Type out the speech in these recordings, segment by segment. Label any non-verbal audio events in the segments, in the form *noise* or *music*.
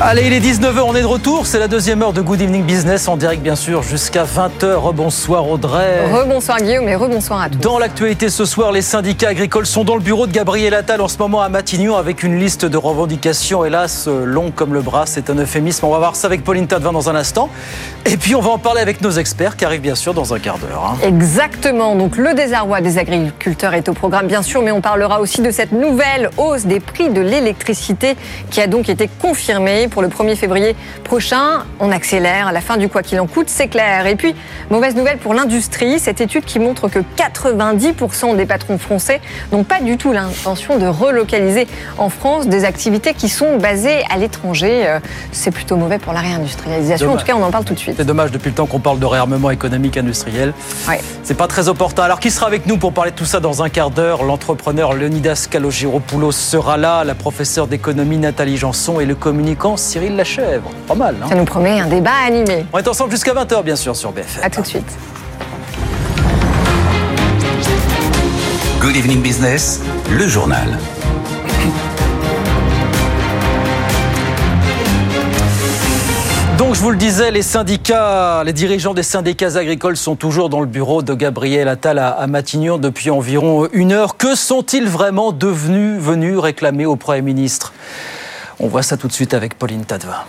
Allez, il est 19h, on est de retour. C'est la deuxième heure de Good Evening Business en direct, bien sûr, jusqu'à 20h. Rebonsoir Audrey. Rebonsoir Guillaume et rebonsoir à tous. Dans l'actualité ce soir, les syndicats agricoles sont dans le bureau de Gabriel Attal en ce moment à Matignon avec une liste de revendications, hélas, longue comme le bras. C'est un euphémisme. On va voir ça avec Pauline Tadevin dans un instant. Et puis, on va en parler avec nos experts qui arrivent bien sûr dans un quart d'heure. hein. Exactement. Donc le désarroi des agriculteurs est au programme, bien sûr, mais on parlera aussi de cette nouvelle hausse des prix de l'électricité qui a donc été confirmée pour le 1er février prochain. On accélère à la fin du quoi qu'il en coûte, c'est clair. Et puis, mauvaise nouvelle pour l'industrie, cette étude qui montre que 90% des patrons français n'ont pas du tout l'intention de relocaliser en France des activités qui sont basées à l'étranger. Euh, C'est plutôt mauvais pour la réindustrialisation. En tout cas, on en parle tout de suite. C'est dommage, depuis le temps qu'on parle de réarmement économique industriel. Ouais. C'est pas très opportun. Alors, qui sera avec nous pour parler de tout ça dans un quart d'heure? L'entrepreneur Leonidas Kalogiropoulos sera là, la professeure d'économie Nathalie Janson et le communicant Cyril Lachèvre. Pas mal, hein Ça nous promet un débat animé. On est ensemble jusqu'à 20h, bien sûr, sur BFM. À tout de suite. Good evening business, le journal. Donc, je vous le disais, les syndicats, les dirigeants des syndicats agricoles sont toujours dans le bureau de Gabriel Attal à, à Matignon depuis environ une heure. Que sont-ils vraiment devenus, venus réclamer au Premier ministre? On voit ça tout de suite avec Pauline Tadevin.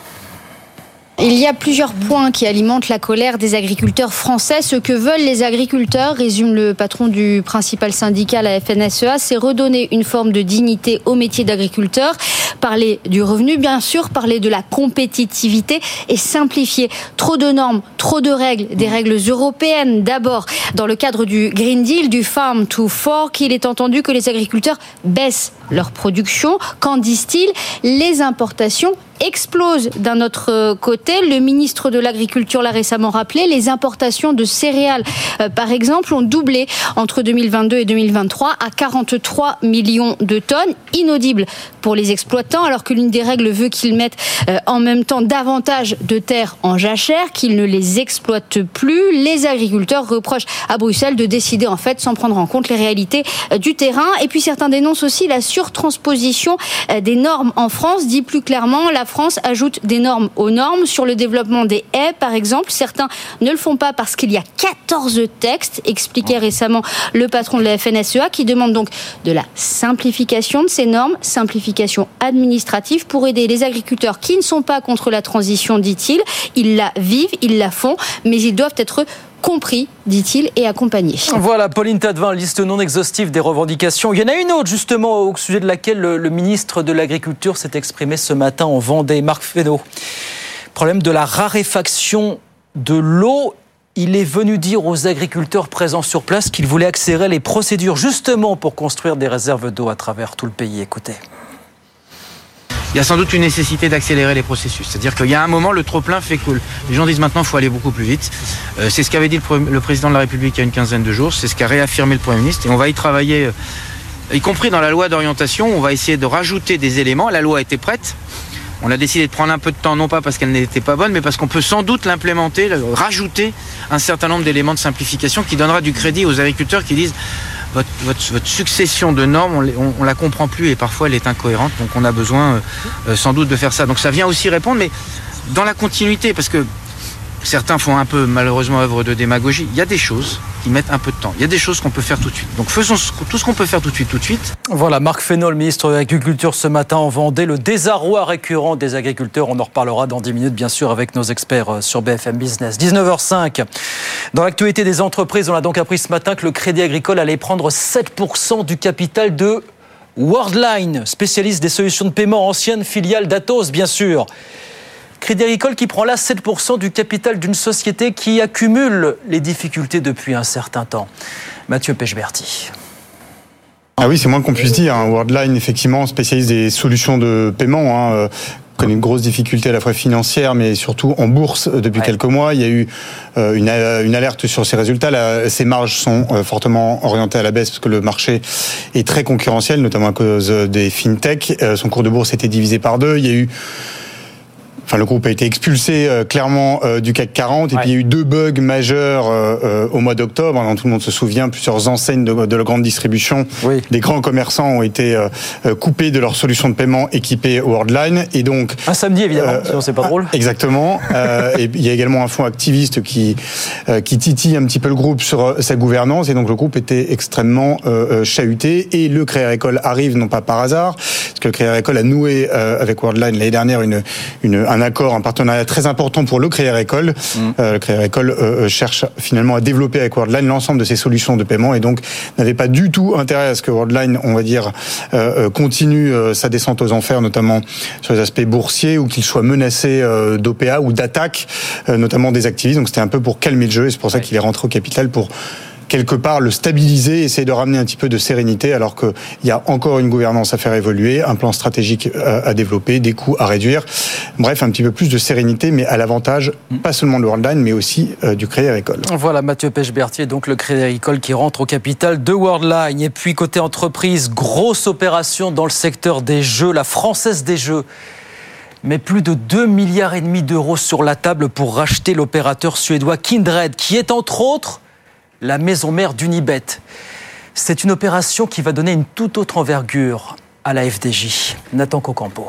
Il y a plusieurs points qui alimentent la colère des agriculteurs français. Ce que veulent les agriculteurs, résume le patron du principal syndicat, la FNSEA, c'est redonner une forme de dignité au métier d'agriculteur, parler du revenu, bien sûr, parler de la compétitivité et simplifier. Trop de normes, trop de règles, des règles européennes d'abord. Dans le cadre du Green Deal, du Farm to Fork, il est entendu que les agriculteurs baissent leur production. Qu'en disent-ils Les importations explosent d'un autre côté. Le ministre de l'Agriculture l'a récemment rappelé. Les importations de céréales, euh, par exemple, ont doublé entre 2022 et 2023 à 43 millions de tonnes. Inaudible pour les exploitants, alors que l'une des règles veut qu'ils mettent euh, en même temps davantage de terres en jachère, qu'ils ne les exploitent plus. Les agriculteurs reprochent à Bruxelles de décider en fait sans prendre en compte les réalités euh, du terrain. Et puis certains dénoncent aussi la surtransposition euh, des normes en France. Dit plus clairement, la France ajoute des normes aux normes sur le développement des haies, par exemple. Certains ne le font pas parce qu'il y a 14 textes, expliquait récemment le patron de la FNSEA, qui demande donc de la simplification de ces normes, simplification administrative pour aider les agriculteurs qui ne sont pas contre la transition, dit-il. Ils la vivent, ils la font, mais ils doivent être compris, dit-il, et accompagnés. Voilà, Pauline Tadevin, liste non exhaustive des revendications. Il y en a une autre, justement, au sujet de laquelle le, le ministre de l'Agriculture s'est exprimé ce matin en Vendée, Marc Fesneau. Problème de la raréfaction de l'eau. Il est venu dire aux agriculteurs présents sur place qu'il voulait accélérer les procédures justement pour construire des réserves d'eau à travers tout le pays. Écoutez. Il y a sans doute une nécessité d'accélérer les processus. C'est-à-dire qu'il y a un moment, le trop-plein fait que les gens disent maintenant il faut aller beaucoup plus vite. Euh, c'est ce qu'avait dit le, président de la République il y a une quinzaine de jours, c'est ce qu'a réaffirmé le Premier ministre, et on va y travailler, euh, y compris dans la loi d'orientation, on va essayer de rajouter des éléments. La loi était prête. On a décidé de prendre un peu de temps, non pas parce qu'elle n'était pas bonne, mais parce qu'on peut sans doute l'implémenter, rajouter un certain nombre d'éléments de simplification qui donnera du crédit aux agriculteurs qui disent votre, succession de normes, on, on la comprend plus et parfois elle est incohérente, donc on a besoin euh, euh, sans doute de faire ça. Donc ça vient aussi répondre, mais dans la continuité, parce que certains font un peu malheureusement œuvre de démagogie, il y a des choses qui mettent un peu de temps. Il y a des choses qu'on peut faire tout de suite. Donc faisons tout ce qu'on peut faire tout de suite, tout de suite. Voilà, Marc le ministre de l'Agriculture, ce matin en Vendée, le désarroi récurrent des agriculteurs. On en reparlera dans 10 minutes, bien sûr, avec nos experts euh, sur BFM Business. 19h05. Dans l'actualité des entreprises, on a donc appris ce matin que le Crédit Agricole allait prendre 7% du capital de Worldline, spécialiste des solutions de paiement, ancienne filiale d'Atos, bien sûr. Crédit Agricole qui prend là 7% du capital d'une société qui accumule les difficultés depuis un certain temps. Mathieu Pechberti. Ah oui, c'est moins qu'on puisse dire. hein. Worldline, effectivement, spécialise des solutions de paiement. hein. Euh, connaît une grosse difficulté à la fois financière, mais surtout en bourse depuis quelques mois. Il y a eu une, une, alerte sur ses résultats. Là, ses marges sont fortement orientées à la baisse parce que le marché est très concurrentiel, notamment à cause des fintech. Son cours de bourse était divisé par deux. Il y a eu Enfin, le groupe a été expulsé euh, clairement euh, du CAC 40 et puis il y a eu deux bugs majeurs euh, au mois d'octobre. Hein, tout le monde se souvient, plusieurs enseignes de, de la grande distribution, des grands commerçants ont été coupés de leur solution de paiement équipée Worldline et donc un samedi évidemment, sinon c'est pas drôle. *laughs* Exactement. et il y a également un fonds activiste qui qui titille un petit peu le groupe sur sa gouvernance et donc le groupe était extrêmement chahuté et le Crédit Agricole arrive non pas par hasard, parce que le Crédit Agricole a noué avec Worldline l'année dernière une une un accord, un partenariat très important pour le Agricole. Mm. Euh, le Crédit Agricole euh, euh, cherche finalement à développer avec Worldline l'ensemble de ses solutions de paiement et donc n'avait pas du tout intérêt à ce que Worldline, on va dire, continue sa descente aux enfers, notamment sur les aspects boursiers ou qu'il soit menacé d'OPA ou d'attaque, notamment des activistes. Donc c'était un peu pour calmer le jeu et c'est pour ça qu'il est rentré au capital pour quelque part le stabiliser, essayer de ramener un petit peu de sérénité, alors qu'il y a encore une gouvernance à faire évoluer, un plan stratégique à développer, des coûts à réduire. Bref, un petit peu plus de sérénité, mais à l'avantage pas seulement de Worldline, mais aussi euh, du Crédit Agricole. Voilà, Mathieu Pêche-Berthier, donc le Crédit Agricole qui rentre au capital de Worldline. Et puis côté entreprise, grosse opération dans le secteur des jeux, la Française des Jeux mais plus de 2 milliards et demi d'euros sur la table pour racheter l'opérateur suédois Kindred, qui est entre autres la maison mère d'Unibet. C'est une opération qui va donner une toute autre envergure à la FDJ. Nathan Cocampo.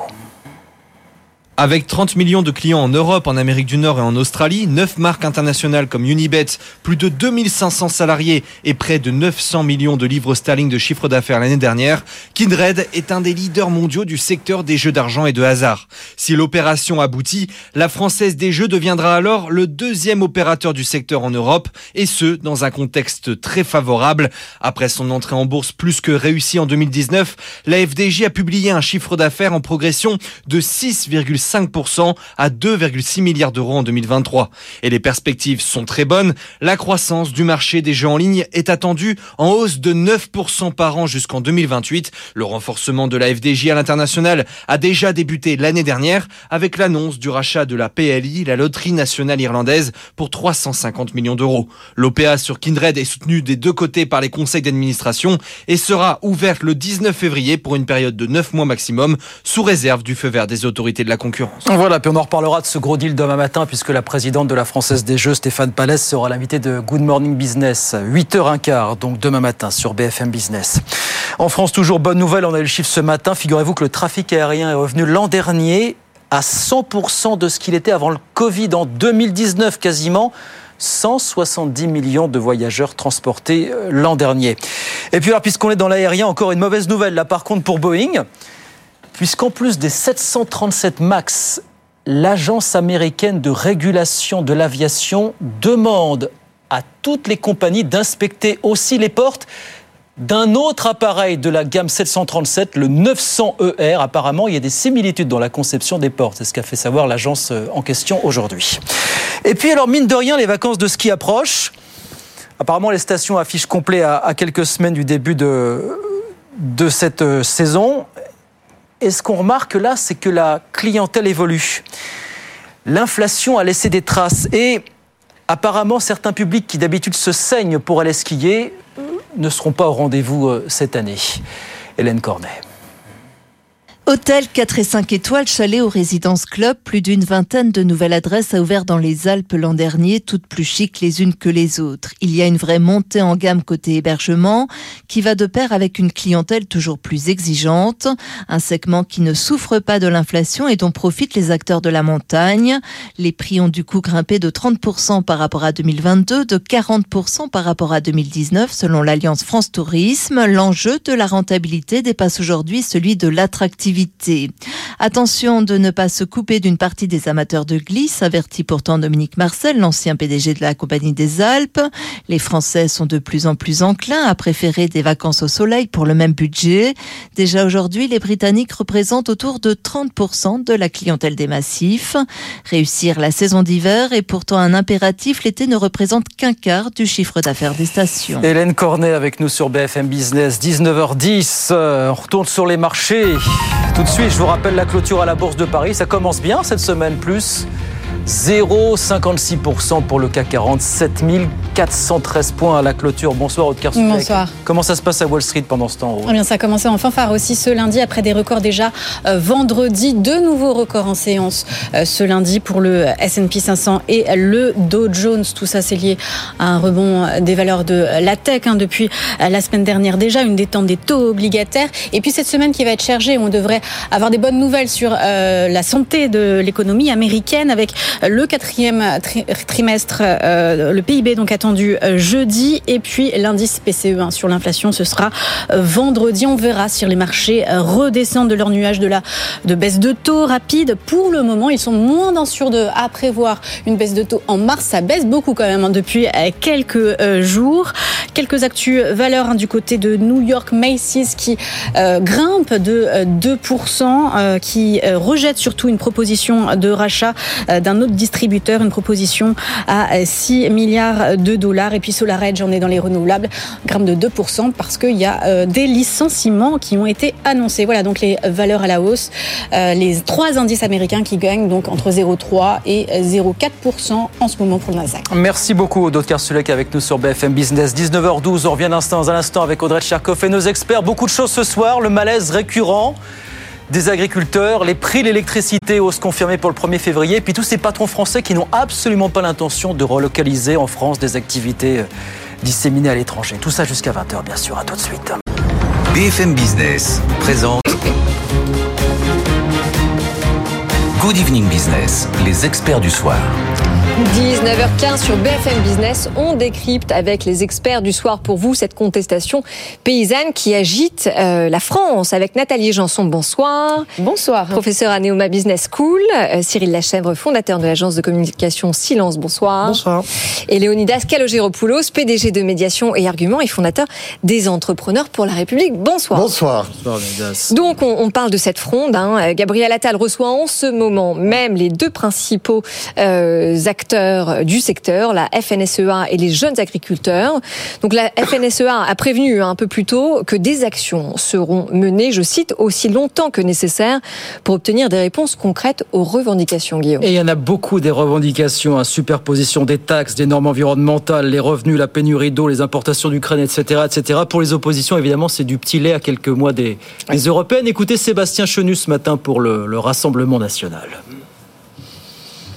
Avec 30 millions de clients en Europe, en Amérique du Nord et en Australie, 9 marques internationales comme Unibet, plus de 2500 salariés et près de 900 millions de livres sterling de chiffre d'affaires l'année dernière, Kindred est un des leaders mondiaux du secteur des jeux d'argent et de hasard. Si l'opération aboutit, la Française des Jeux deviendra alors le deuxième opérateur du secteur en Europe et ce, dans un contexte très favorable. Après son entrée en bourse plus que réussie en 2019, la FDJ a publié un chiffre d'affaires en progression de 6,5 5% à 2,6 milliards d'euros en 2023. Et les perspectives sont très bonnes. La croissance du marché des jeux en ligne est attendue en hausse de 9% par an jusqu'en 2028. Le renforcement de la FDJ à l'international a déjà débuté l'année dernière avec l'annonce du rachat de la PLI, la loterie nationale irlandaise, pour 350 millions d'euros. L'OPA sur Kindred est soutenue des deux côtés par les conseils d'administration et sera ouverte le 19 février pour une période de 9 mois maximum, sous réserve du feu vert des autorités de la concurrence. Voilà, puis on en reparlera de ce gros deal demain matin, puisque la présidente de la Française des Jeux, Stéphane Palès, sera l'invité de Good Morning Business, 8h15, donc demain matin sur BFM Business. En France, toujours bonne nouvelle, on a eu le chiffre ce matin. Figurez-vous que le trafic aérien est revenu l'an dernier à 100% de ce qu'il était avant le Covid en 2019 quasiment. 170 millions de voyageurs transportés euh, l'an dernier. Et puis alors, puisqu'on est dans l'aérien, encore une mauvaise nouvelle là par contre pour Boeing puisqu'en plus des 737 MAX, l'agence américaine de régulation de l'aviation demande à toutes les compagnies d'inspecter aussi les portes d'un autre appareil de la gamme 737, le 900ER. Apparemment, il y a des similitudes dans la conception des portes. C'est ce qu'a fait savoir l'agence euh, en question aujourd'hui. Et puis, alors, mine de rien, les vacances de ski approchent. Apparemment, les stations affichent complet à, quelques semaines du début de, de cette euh, saison. Et ce qu'on remarque là, c'est que la clientèle évolue. L'inflation a laissé des traces et apparemment certains publics qui d'habitude se saignent pour aller skier ne seront pas au rendez-vous euh, cette année. Hélène Cornet. Hôtel 4 et 5 étoiles, chalet au Résidence Club, plus d'une vingtaine de nouvelles adresses a ouvert dans les Alpes l'an dernier, toutes plus chics les unes que les autres. Il y a une vraie montée en gamme côté hébergement qui va de pair avec une clientèle toujours plus exigeante, un segment qui ne souffre pas de l'inflation et dont profitent les acteurs de la montagne. Les prix ont du coup grimpé de 30% par rapport à 2022, de 40% par rapport à 2019 selon l'Alliance France Tourisme. L'enjeu de la rentabilité dépasse aujourd'hui celui de l'attractivité Attention de ne pas se couper d'une partie des amateurs de glisse, avertit pourtant Dominique Marcel, l'ancien PDG de la Compagnie des Alpes. Les Français sont de plus en plus enclins à préférer des vacances au soleil pour le même budget. Déjà aujourd'hui, les Britanniques représentent autour de 30% de la clientèle des massifs. Réussir la saison d'hiver est pourtant un impératif. L'été ne représente qu'un quart du chiffre d'affaires des stations. Hélène Cornet avec nous sur BFM Business, 19h10. Euh, on retourne sur les marchés. Tout de suite, je vous rappelle la clôture à la Bourse de Paris. Ça commence bien cette semaine, plus 0,56% pour le CAC 40, 7413 points à la clôture. Bonsoir, Aude Bonsoir. Comment ça se passe à Wall Street pendant ce temps eh bien, Ça a commencé en fanfare aussi ce lundi, après des records déjà euh, vendredi. Deux nouveaux records en séance euh, ce lundi pour le S&P 500 et le Dow Jones. Tout ça, c'est lié à un rebond des valeurs de la tech hein, depuis euh, la semaine dernière déjà, une détente des taux obligataires. Et puis cette semaine qui va être chargée, on devrait avoir des bonnes nouvelles sur la santé de l'économie américaine avec le quatrième trimestre, euh, le PIB donc attendu euh, jeudi, et puis l'indice PCE sur l'inflation, ce sera euh, vendredi. On verra si les marchés redescendent de leur nuage de la de baisse de taux rapide. Pour le moment, ils sont moins dans de à prévoir une baisse de taux en mars. Ça baisse beaucoup quand même hein, depuis quelques jours. Quelques actus valeurs hein, du côté de New York Macy's qui grimpe de 2%, qui rejette surtout une proposition de rachat d'un autre distributeur, une proposition à 6 milliards de dollars. Et puis SolarEdge, on est dans les renouvelables, gramme de 2% parce qu'il y a euh, des licenciements qui ont été annoncés. Voilà donc les valeurs à la hausse. Euh, les trois indices américains qui gagnent donc entre 0,3 et 0,4% en ce moment pour le Nasdaq. Merci beaucoup, Aude Sulek avec nous sur BFM Business. 19h12, on revient instant, un instant avec Audrey Tcherkov et nos experts. Beaucoup de choses ce soir, le malaise récurrent des agriculteurs, les prix de l'électricité hausse confirmée pour le 1er février, puis tous ces patrons français qui n'ont absolument pas l'intention de relocaliser en France des activités euh, disséminées à l'étranger. Tout ça jusqu'à 20h, bien sûr. À tout de suite. BFM Business présente Good Evening Business, les experts du soir. 19h15 sur BFM Business, on décrypte avec les experts du soir pour vous cette contestation paysanne qui agite euh, la France avec Nathalie Janson. Bonsoir. Bonsoir. Professeur à Neoma Business School. Euh, Cyril Lachèvre, fondateur de l'agence de communication Silence. Bonsoir. Bonsoir. Et Léonidas Kalogiropoulos, PDG de Médiation et Arguments et fondateur des Entrepreneurs pour la République. Bonsoir. Bonsoir. Donc on, parle de cette fronde. Hein. Gabriel Attal reçoit en ce moment même les deux principaux euh, acteurs du secteur, la FNSEA et les jeunes agriculteurs. Donc la FNSEA a prévenu un peu plus tôt que des actions seront menées, je cite, aussi longtemps que nécessaire pour obtenir des réponses concrètes aux revendications, Guillaume. Et il y en a beaucoup des revendications, à superposition des taxes, des normes environnementales, les revenus, la pénurie d'eau, les importations d'Ukraine, etc., etc. Pour les oppositions, évidemment, c'est du petit lait à quelques mois des, européennes. Écoutez Sébastien Chenu ce matin pour le Rassemblement national.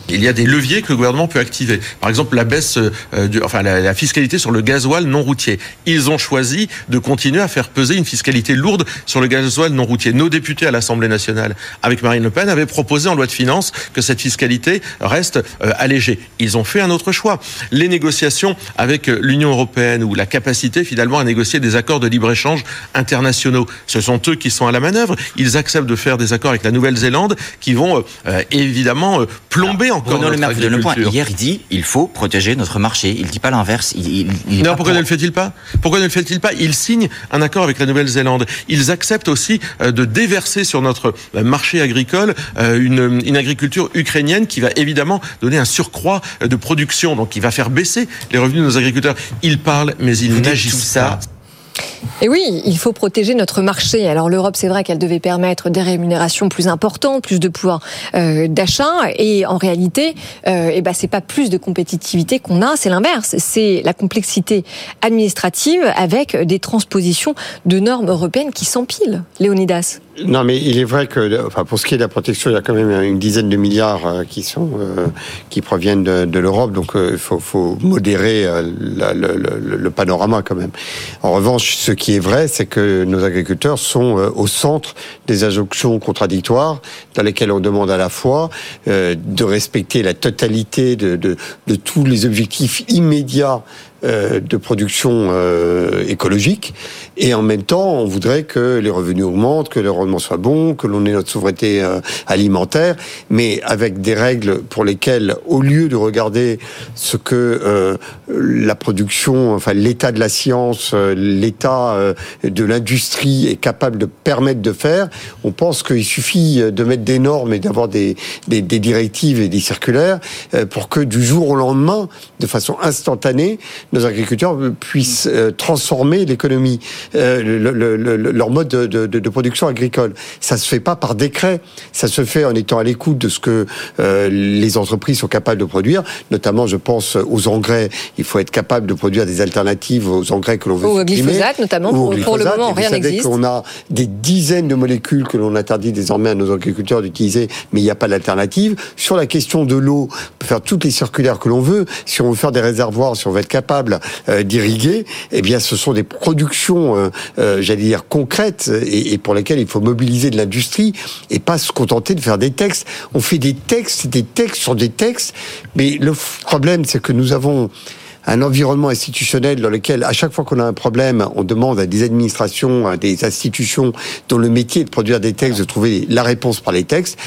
Il y a des leviers que le gouvernement peut activer. Par exemple, la baisse, euh, du, enfin la, fiscalité sur le gasoil non routier. Ils ont choisi de continuer à faire peser une fiscalité lourde sur le gasoil non routier. Nos députés à l'Assemblée nationale, avec Marine Le Pen, avaient proposé en loi de finances que cette fiscalité reste euh, allégée. Ils ont fait un autre choix. Les négociations avec l'Union européenne ou la capacité finalement à négocier des accords de libre échange internationaux. Ce sont eux qui sont à la manœuvre. Ils acceptent de faire des accords avec la Nouvelle-Zélande qui vont euh, évidemment plomber Bruno Le Maire vous donne le point. Hier, il dit il faut protéger notre marché. Il dit pas l'inverse. Il, non, pourquoi ne le fait-il pas? Pourquoi ne le fait-il pas? Il signe un accord avec la Nouvelle-Zélande. Ils acceptent aussi euh, de déverser sur notre euh, marché agricole euh, une, une agriculture ukrainienne qui va évidemment donner un surcroît de production, donc qui va faire baisser les revenus de nos agriculteurs. Ils parlent, mais ils n'agissent pas. Et oui, il faut protéger notre marché. Alors l'Europe, c'est vrai qu'elle devait permettre des rémunérations plus importantes, plus de pouvoir euh, d'achat, et en réalité, euh, eh ben c'est pas plus de compétitivité qu'on a, c'est l'inverse. C'est la complexité administrative avec des transpositions de normes européennes qui s'empilent. Léonidas. Non, mais il est vrai que, enfin, pour ce qui est de la protection, il y a quand même une dizaine de milliards euh, qui sont euh, qui proviennent de, de l'Europe, donc euh, il faut, faut, modérer le, le, le, panorama quand même. En revanche, ce qui est vrai, c'est que nos agriculteurs sont au centre des injonctions contradictoires, dans lesquelles on demande à la fois de respecter la totalité de, de, de tous les objectifs immédiats euh, de production euh, écologique. Et en même temps on voudrait que les revenus augmentent, que le rendement soit bon, que l'on ait notre souveraineté euh, alimentaire, mais avec des règles pour lesquelles au lieu de regarder ce que la production, enfin l'état de la science, l'état de l'industrie est capable de permettre de faire, on pense qu'il suffit de mettre des normes et d'avoir des, des, des directives et des circulaires pour que du jour au lendemain, de façon instantanée, nos agriculteurs puissent euh, transformer l'économie, euh, le, le, le, leur mode de, de, de, production agricole. Ça se fait pas par décret, ça se fait en étant à l'écoute de ce que euh, les entreprises sont capables de produire. Notamment, je pense aux engrais. Il faut être capable de produire des alternatives aux engrais que l'on veut Au glyphosate, notamment. Pour, pour, le moment, rien n'existe. On a des dizaines de molécules que l'on interdit désormais à nos agriculteurs d'utiliser, mais il n'y a pas d'alternative. Sur la question de l'eau, on peut faire toutes les circulaires que l'on veut. Si on veut faire des réservoirs, si on veut être capable euh, d'irriguer, eh bien, ce sont des productions, euh, euh, j'allais dire, concrètes et, et, pour lesquelles il faut mobiliser de l'industrie et pas se contenter de faire des textes. On fait des textes, des textes sur des textes, mais le problème, c'est que nous avons un environnement institutionnel dans lequel, à chaque fois qu'on a un problème, on demande à des administrations, à des institutions dont le métier est de produire des textes, de trouver la réponse par les textes.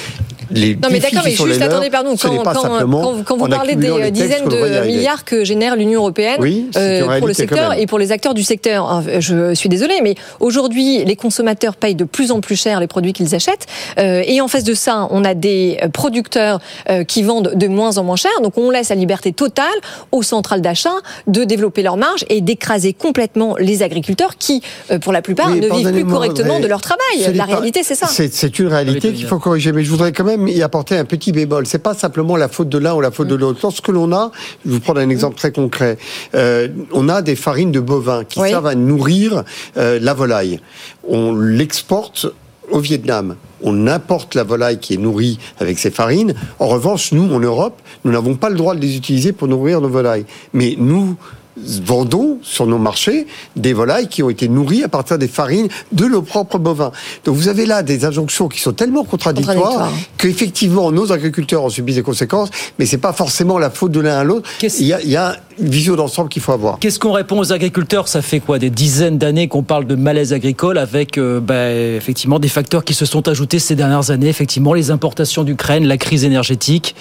Les non mais d'accord, mais juste attendez, pardon, quand, quand, quand, quand, vous parlez des dizaines de milliards que génère l'Union européenne oui, euh, pour le secteur et pour les acteurs du secteur, je suis désolée, mais aujourd'hui, les consommateurs payent de plus en plus cher les produits qu'ils achètent, euh, et en face de ça, on a des producteurs euh, qui vendent de moins en moins cher, donc on laisse la liberté totale aux centrales d'achat de développer leur marge et d'écraser complètement les agriculteurs qui, euh, pour la plupart, ne vivent plus correctement de leur travail. La réalité, c'est ça. C'est une réalité qu'il faut corriger. Mais je voudrais quand même y apporter un petit bémol. C'est pas simplement la faute de l'un ou la faute de mm. l'autre. Lorsque l'on a, je vais vous prendre un exemple très concret, euh, on a des farines de bovins qui servent à nourrir euh, la volaille. On l'exporte au Vietnam. On importe la volaille qui est nourrie avec ces farines. En revanche, nous, en Europe, nous n'avons pas le droit de les utiliser pour nourrir nos volailles. Mais nous vendons sur nos marchés des volailles qui ont été nourries à partir des farines de nos propres bovins. Donc vous avez là des injonctions qui sont tellement contradictoires, contradictoires. qu'effectivement nos agriculteurs en subissent des conséquences, mais c'est pas forcément la faute de l'un à l'autre. Il y, a, il y a une vision d'ensemble qu'il faut avoir. Qu'est-ce qu'on répond aux agriculteurs? Ça fait quoi? Des dizaines d'années qu'on parle de malaise agricole avec euh, bah, effectivement des facteurs qui se sont ajoutés ces dernières années, effectivement les importations d'Ukraine, la crise énergétique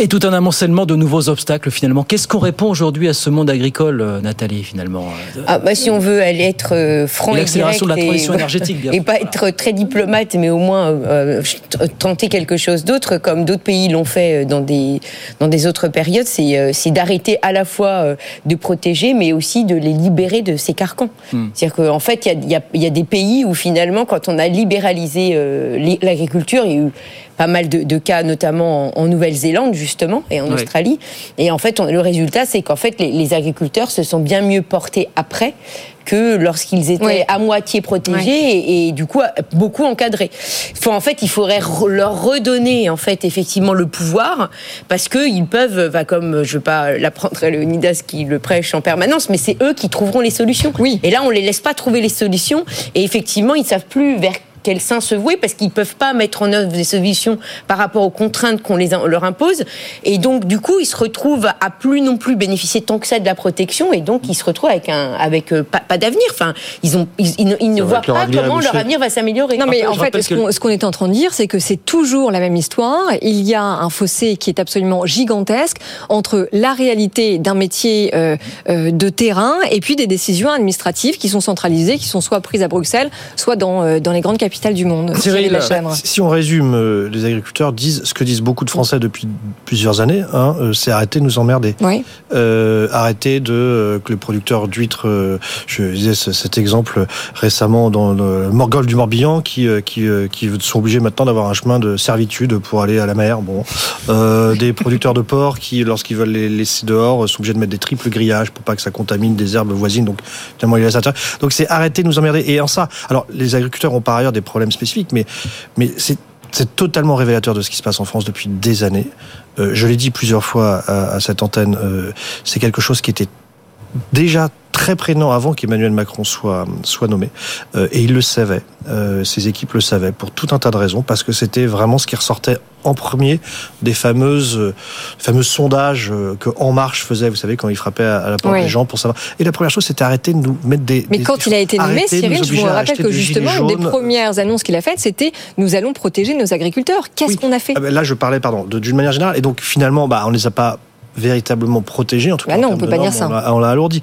et tout un amoncellement de nouveaux obstacles finalement. Qu'est-ce qu'on répond aujourd'hui à ce monde agricole, euh, Nathalie, finalement euh, ah, bah, Si on veut aller être euh, franc et, direct de la transition énergétique, *laughs* et pas être très diplomate, mais au moins tenter quelque chose d'autre, comme d'autres pays l'ont fait dans des, dans des autres périodes, c'est d'arrêter à la fois de protéger, mais aussi de les libérer de ces carcans. Hmm. C'est-à-dire qu'en fait, il y a, y a, des pays où finalement, quand on a libéralisé l'agriculture, il y a eu pas mal de, de cas, notamment en, en Nouvelle-Zélande justement et en oui. Australie. Et en fait, on, le résultat, c'est qu'en fait, les, les, agriculteurs se sont bien mieux portés après que lorsqu'ils étaient oui. à moitié protégés oui. et, et, du coup beaucoup encadrés. Faut, en fait, il faudrait leur redonner en fait effectivement le pouvoir parce que ils peuvent, bah, comme je veux pas l'apprendre à Leonidas qui le prêche en permanence, mais c'est eux qui trouveront les solutions. Oui. Et là, on les laisse pas trouver les solutions et effectivement, ils savent plus vers quel sein se vouer parce qu'ils ne peuvent pas mettre en œuvre des solutions par rapport aux contraintes qu'on les leur impose. Et donc, du coup, ils se retrouvent à plus non plus bénéficier tant que ça de la protection et donc ils se retrouvent avec, un, avec euh, pas, pas d'avenir. Enfin, ils, ont, ils, ils, ils ne voient pas comment leur avenir va s'améliorer. Non, mais en fait, ce qu'on qu est en train de dire, c'est que c'est toujours la même histoire. Il y a un fossé qui est absolument gigantesque entre la réalité d'un métier euh, euh, de terrain et puis des décisions administratives qui sont centralisées, qui sont soit prises à Bruxelles, soit dans, euh, dans les grandes capitale du monde. Cyril, si on résume, euh, les agriculteurs disent ce que disent beaucoup de Français depuis plusieurs années, hein, euh, c'est arrêter de nous emmerder. Oui. Euh, arrêter de euh, que les producteurs d'huîtres, euh, je disais cet exemple récemment dans le Morgol du Morbihan, qui, qui, qui sont obligés maintenant d'avoir un chemin de servitude pour aller à la mer. Bon, des producteurs de porc qui, lorsqu'ils veulent les laisser dehors, sont obligés de mettre des triples grillages pour pas que ça contamine des herbes voisines. Donc, finalement, ils laissent Donc, c'est arrêter de nous emmerder. Et en ça, alors les agriculteurs ont par ailleurs des problèmes spécifiques, mais, mais c'est c'est totalement révélateur de ce qui se passe en France depuis des années. Euh, je l'ai dit plusieurs fois à, à cette antenne, euh, c'est quelque chose qui était déjà très prégnant avant qu'Emmanuel Macron soit, soit nommé. Euh, et il le savait, euh, ses équipes le savaient, pour tout un tas de raisons, parce que c'était vraiment ce qui ressortait en premier des fameuses, euh, fameux sondages que En Marche faisait, vous savez, quand il frappait à, à la porte oui. des gens pour savoir. Et la première chose, c'était arrêter de nous mettre des. Mais des, quand il a été nommé, Cyril, je vous rappelle que justement, une des premières annonces qu'il a faites, c'était nous allons protéger nos agriculteurs. Qu'est-ce oui. qu'on a fait? Ah ben Là, je parlais, pardon, d'une manière générale. Et donc, finalement, bah, on les a pas véritablement protégé. En tout Bah cas, non, en on peut pas dire ça. On l'a- alourdi.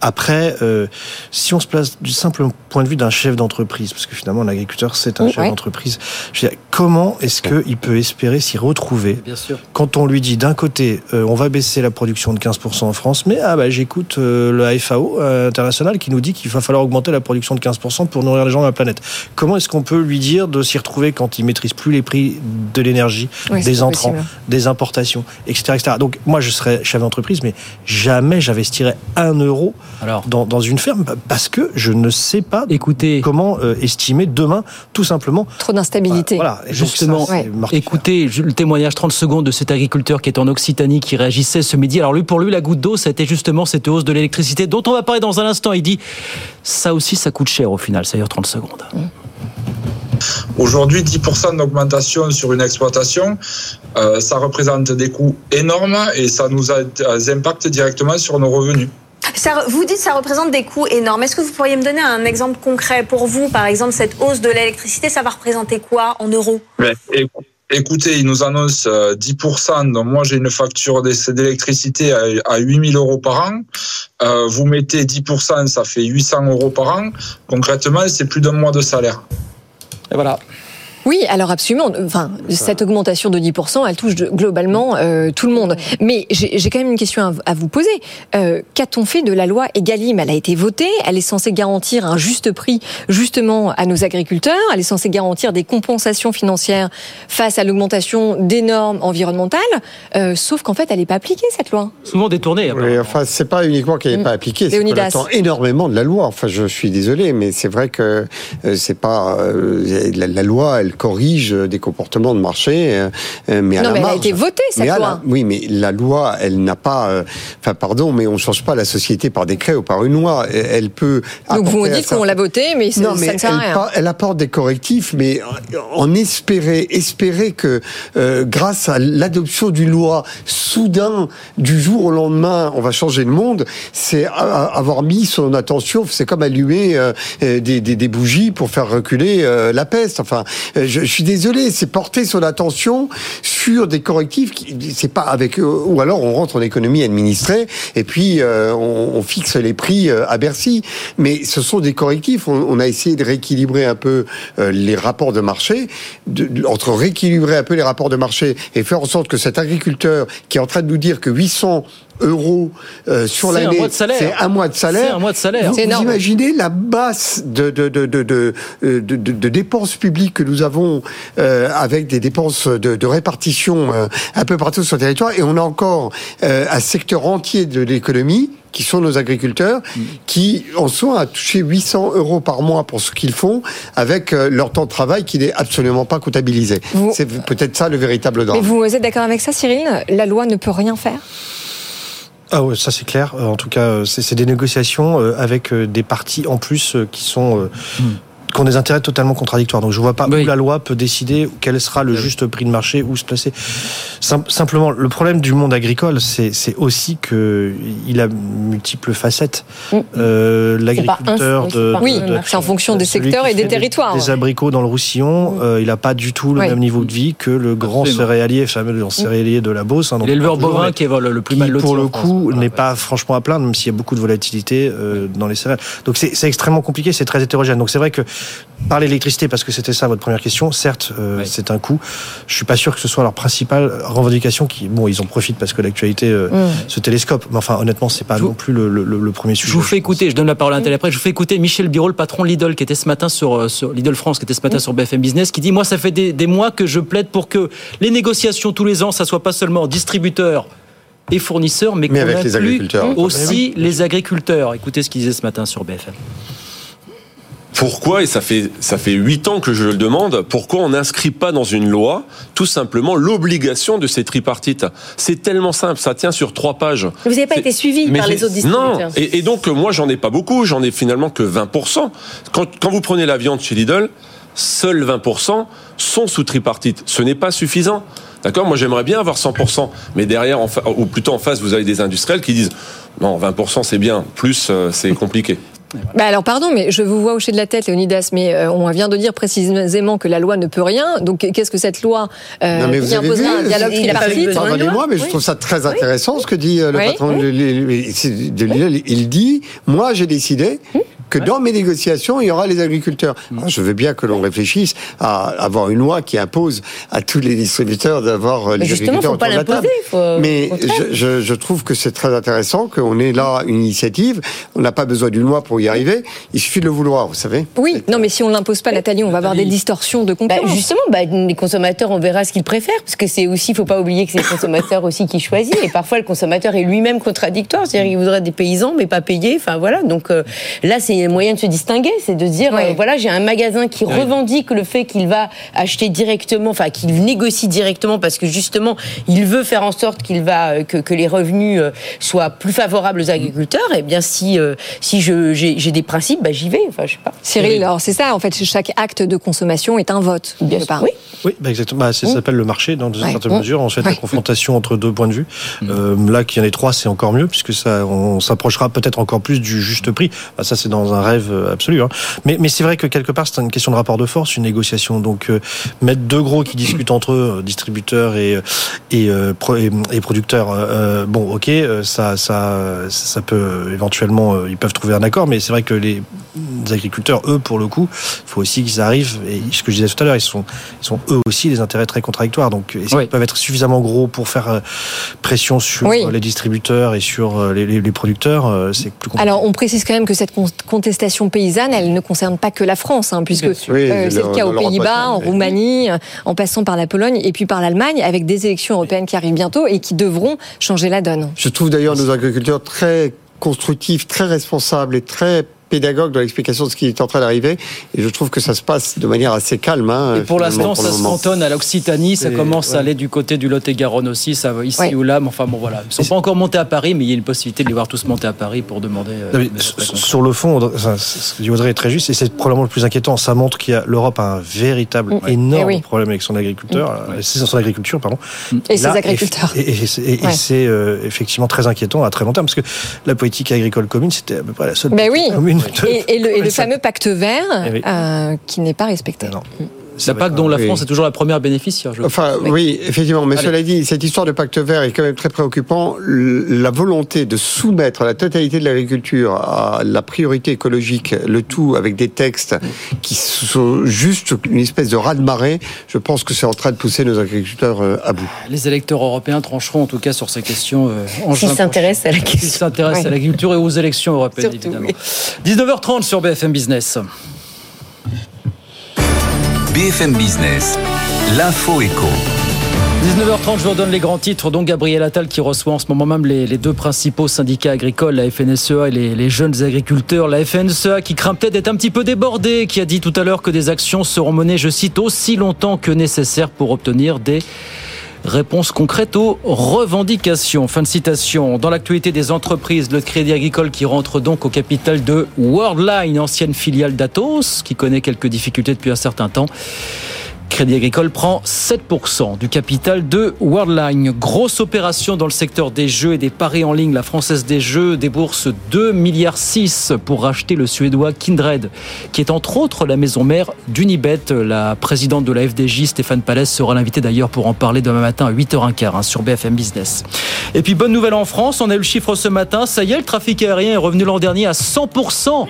Après, euh, si on se place du simple point de vue d'un chef d'entreprise, parce que finalement l'agriculteur c'est un Oui, chef ouais. d'entreprise, je veux dire, comment est-ce qu'il peut espérer s'y retrouver Bien sûr. quand on lui dit d'un côté euh, on va baisser la production de 15% en France, mais ah bah j'écoute euh, le FAO euh, international qui nous dit qu'il va falloir augmenter la production de 15% pour nourrir les gens de la planète. Comment est-ce qu'on peut lui dire de s'y retrouver quand il maîtrise plus les prix de l'énergie, Oui, des entrants, possible. des importations, etc., etc. Donc moi je serais chef d'entreprise, mais jamais j'investirais un euro dans, dans une ferme parce que je ne sais pas Écoutez, comment euh, estimer demain tout simplement. Trop d'instabilité. Voilà. Justement, ça, écoutez je- le témoignage 30 secondes de cet agriculteur qui est en Occitanie, qui réagissait ce midi. Alors lui, pour lui, la goutte d'eau, ça a été justement cette hausse de l'électricité dont on va parler dans un instant. Il dit, ça aussi, ça coûte cher au final. Ça dure 30 secondes. Aujourd'hui, 10% d'augmentation sur une exploitation, euh, ça représente des coûts énormes et ça nous a, euh, impacte directement sur nos revenus. Ça, vous dites que ça représente des coûts énormes. Est-ce que vous pourriez me donner un exemple concret pour vous Par exemple, cette hausse de l'électricité, ça va représenter quoi en euros? Écoutez, ils nous annoncent euh, 10%. Donc moi, j'ai une facture d'électricité à, à 8000 euros par an. Euh, vous mettez 10%, ça fait 800 euros par an. Concrètement, c'est plus d'un mois de salaire. Et voilà. Oui, alors absolument. Enfin, cette augmentation de 10%, elle touche globalement euh, tout le monde. Mais j'ai quand même une question à, à vous poser. Euh, Qu'a-t-on fait de la loi Egalim? Elle a été votée, elle est censée garantir un juste prix justement à nos agriculteurs, elle est censée garantir des compensations financières face à l'augmentation des normes environnementales, euh, sauf qu'en fait, elle n'est pas appliquée, cette loi. Souvent détourné. Oui, enfin, c'est pas uniquement qu'elle n'est pas appliquée, c'est qu'on attend énormément de la loi. Enfin, je suis désolé, mais c'est vrai que c'est pas euh, la, la loi, elle corrige des comportements de marché, euh, euh, mais à Non, la mais elle a été votée, cette Mais la- loi. oui, mais la loi, elle n'a pas. euh, Enfin, pardon, mais on change pas la société par décret ou par une loi. Elle- peut. Donc vous me dites qu'on l'a votée, mais, ça- ne sert à rien. elle apporte des correctifs, mais en espérer, espérer que euh, grâce à l'adoption d'une loi, soudain, du jour au lendemain, on va changer le monde, c'est avoir mis son attention, c'est comme allumer euh, des, des- des bougies pour faire reculer euh, la peste. Enfin, je, je suis désolé, c'est porter son attention sur des correctifs, qui- c'est pas avec ou alors on rentre en économie administrée et puis euh, on, fixe les prix euh, à Bercy. Mais ce sont des correctifs. On, a essayé de rééquilibrer un peu euh, les rapports de marché, entre rééquilibrer un peu les rapports de marché et faire en sorte que cet agriculteur qui est en train de nous dire que 800 euros euh, sur C'est un l'année, mois de salaire. c'est un mois de salaire. C'est un mois de salaire. Vous, imaginez la basse de, de, de, de, de, de- de- de dépenses publiques que nous avons euh, avec des dépenses de, de répartition euh, un peu partout sur le territoire et on a encore euh, un secteur entier de l'économie qui sont nos agriculteurs, qui en sont à toucher 800 euros par mois pour ce qu'ils font, avec euh, leur temps de travail qui n'est absolument pas comptabilisé. C'est peut-être ça le véritable drame. Mais vous êtes d'accord avec ça, Cyril? La loi ne peut rien faire? Ah ouais, ça c'est clair. Euh, En tout cas, euh, c'est des négociations euh, avec des partis en plus qui sont euh, qui ont des intérêts totalement contradictoires. Donc je vois pas où la loi peut décider quel sera le juste prix de marché, où se placer. Sim- simplement, le problème du monde agricole, c'est aussi que il a multiples facettes. Euh, C'est pas L'agriculteur de, oui, de- c'est en fonction des secteurs et des territoires. Des abricots dans le Roussillon, euh, il a pas du tout le Oui. même niveau de vie que le grand Absolument. céréalier, fameux céréalier de la Beauce. hein, L'éleveur bovin qui est le, plus qui, mal loti pour le coup n'est pas franchement à plaindre, même s'il y a beaucoup de volatilité euh, dans les céréales. Donc c'est c'est extrêmement compliqué, c'est très hétérogène. Donc c'est vrai que par l'électricité, parce que c'était ça votre première question, certes euh, c'est un coût. Je suis pas sûr que ce soit leur principale revendication. Qui bon, ils en profitent parce que l'actualité euh, Mm. se télescope. Mais enfin, honnêtement, c'est pas non plus le, le- le premier sujet. Je vous fais écouter, je donne la parole à un tel après, je vous fais écouter Michel Biro, le patron de Lidl, qui était ce matin sur, euh, sur Lidl France, qui était ce matin sur BFM Business, qui dit Moi, ça fait des, des mois que je plaide pour que les négociations tous les ans, ça soit pas seulement distributeurs et fournisseurs, mais, Mais qu'on avec les inclue agriculteurs. aussi les agriculteurs. Écoutez ce qu'il disait ce matin sur BFM. Pourquoi, et ça fait ça fait huit ans que je le demande, pourquoi on n'inscrit pas dans une loi tout simplement l'obligation de ces tripartites? C'est tellement simple, ça tient sur trois pages. Vous n'avez pas été suivi Mais par les autres distributeurs. Non, et, et donc moi j'en ai pas beaucoup, j'en ai finalement que 20%. Quand, quand vous prenez la viande chez Lidl, seuls 20% sont sous tripartite. Ce n'est pas suffisant. D'accord? Moi j'aimerais bien avoir 100%, mais derrière, en fa- ou plutôt en face, vous avez des industriels qui disent non, 20% c'est bien, plus euh, c'est compliqué. Bah alors pardon, mais je vous vois hocher de la tête, Léonidas, mais euh, on vient de dire précisément que la loi ne peut rien. Donc qu'est-ce que cette loi euh, Non, mais vous qui avez imposera vu, un dialogue tripartite Pardonnez-moi, mais je trouve ça très intéressant ce que dit euh, le Oui. patron de l'IL. Il dit, moi j'ai décidé que dans mes négociations, il y aura les agriculteurs. Alors, je veux bien que l'on réfléchisse à avoir une loi qui impose à tous les distributeurs d'avoir euh, les Mais justement, agriculteurs faut pas autour de la table. l'imposer, faut- Mais je, je- je trouve que c'est très intéressant qu'on ait là une initiative. On n'a pas besoin d'une loi pour y arriver. Il suffit de le vouloir, vous savez. Oui, non, mais si on ne l'impose pas, Nathalie, on va avoir des distorsions de Bah, concurrence. justement, bah, les consommateurs, on verra ce qu'ils préfèrent, parce que c'est aussi, faut pas oublier que c'est le consommateur aussi qui choisit, et parfois le consommateur est lui-même contradictoire, c'est-à-dire qu'il voudrait des paysans mais pas payés, enfin voilà. Donc euh, là, c'est moyen de se distinguer, c'est de dire, euh, voilà, j'ai un magasin qui Oui. revendique le fait qu'il va acheter directement, enfin qu'il négocie directement, parce que justement, il veut faire en sorte qu'il va euh, que, que les revenus euh, soient plus favorables aux agriculteurs. Et bien, si euh, si je j'ai j'ai des principes, bah, j'y vais. Enfin, je sais pas. Cyril, alors c'est ça, en fait, chaque acte de consommation est un vote. quelque part. Oui. Oui, bah exactement. Bah, ça Mm. s'appelle le marché dans une Ouais. certaine Mm. mesure. Ensuite, Ouais. la confrontation entre deux points de vue. Euh, là, qu'il y en ait trois, c'est encore mieux puisque ça, on s'approchera peut-être encore plus du juste prix. Bah, ça, c'est dans un rêve euh, absolu. Hein. Mais, mais c'est vrai que quelque part, c'est une question de rapport de force, une négociation. Donc, euh, mettre deux gros qui discutent entre eux, euh, distributeurs et et, euh, pro- et, et producteurs. euh, bon, ok, ça, ça, ça peut éventuellement, euh, ils peuvent trouver un accord. Mais c'est vrai que les, les agriculteurs, eux, pour le coup, il faut aussi qu'ils arrivent. Et ce que je disais tout à l'heure, ils sont, ils sont eux aussi des intérêts très contradictoires. Donc, est-ce qu'ils peuvent être suffisamment gros pour faire pression sur Oui. les distributeurs et sur les, les- les producteurs C'est plus compliqué. Alors, on précise quand même que cette con- contestation paysanne, elle ne concerne pas que la France, hein, puisque euh, c'est le cas aux Pays-Bas, en. Roumanie, euh, en passant par la Pologne et puis par l'Allemagne, avec des élections européennes qui arrivent bientôt et qui devront changer la donne. Je trouve d'ailleurs nos agriculteurs très constructifs, très responsables et très pédagogues dans l'explication de ce qui est en train d'arriver. Et je trouve que ça se passe de manière assez calme. hein, Et pour l'instant, ça se cantonne à l'Occitanie, ça commence ouais. à aller du côté du Lot-et-Garonne aussi, ça va ici Ouais. ou là, mais enfin bon voilà. Ils ne sont pas encore montés à Paris, mais il y a une possibilité de les voir tous monter à Paris pour demander. euh, Non, mais sur- le fond, ce que dit Audrey est très juste, et c'est probablement le plus inquiétant. Ça montre qu'il y a l'Europe a un véritable, Mm. énorme Eh oui. problème avec son agriculteur, euh, c'est son agriculture, pardon. Et ses là, agriculteurs. Et, et- et- et Ouais. c'est euh, effectivement très inquiétant à très long terme, parce que la politique agricole commune, c'était à peu près la seule Ben politique oui, commune. Et, et le, et le Ça- fameux pacte vert Eh oui. euh, qui n'est pas respecté. La PAC dont la Oui. France est toujours la première bénéficiaire. Je Enfin, oui, effectivement. Mais Allez. cela dit, cette histoire de pacte vert est quand même très préoccupant. La volonté de soumettre la totalité de l'agriculture à la priorité écologique, le tout avec des textes qui sont juste une espèce de raz-de-marée, je pense que c'est en train de pousser nos agriculteurs euh, à bout. Les électeurs européens trancheront en tout cas sur ces questions. euh, en S'ils juin s'intéressent à la. S'ils question. s'intéressent à Ouais. l'agriculture et aux élections européennes, Surtout, évidemment. 19h30 sur BFM Business. BFM Business, l'info éco. 19h30, je vous redonne les grands titres. Donc Gabriel Attal qui reçoit en ce moment même les, les deux principaux syndicats agricoles, la FNSEA et les, les jeunes agriculteurs. La FNSEA qui craint peut-être d'être un petit peu débordée, qui a dit tout à l'heure que des actions seront menées, je cite, aussi longtemps que nécessaire pour obtenir des Réponse concrète aux revendications. Fin de citation. Dans l'actualité des entreprises, le Crédit Agricole qui rentre donc au capital de Worldline, ancienne filiale d'Atos, qui connaît quelques difficultés depuis un certain temps. Crédit Agricole prend 7% du capital de Worldline. Grosse opération dans le secteur des jeux et des paris en ligne. La Française des Jeux débourse 2 milliards 6 pour racheter le Suédois Kindred, qui est entre autres la maison mère d'Unibet. La présidente de la FDJ, Stéphane Palès, sera l'invité d'ailleurs pour en parler demain matin à 8h15 hein, sur BFM Business. Et puis bonne nouvelle en France, on a eu le chiffre ce matin. Ça y est, le trafic aérien est revenu l'an dernier à 100%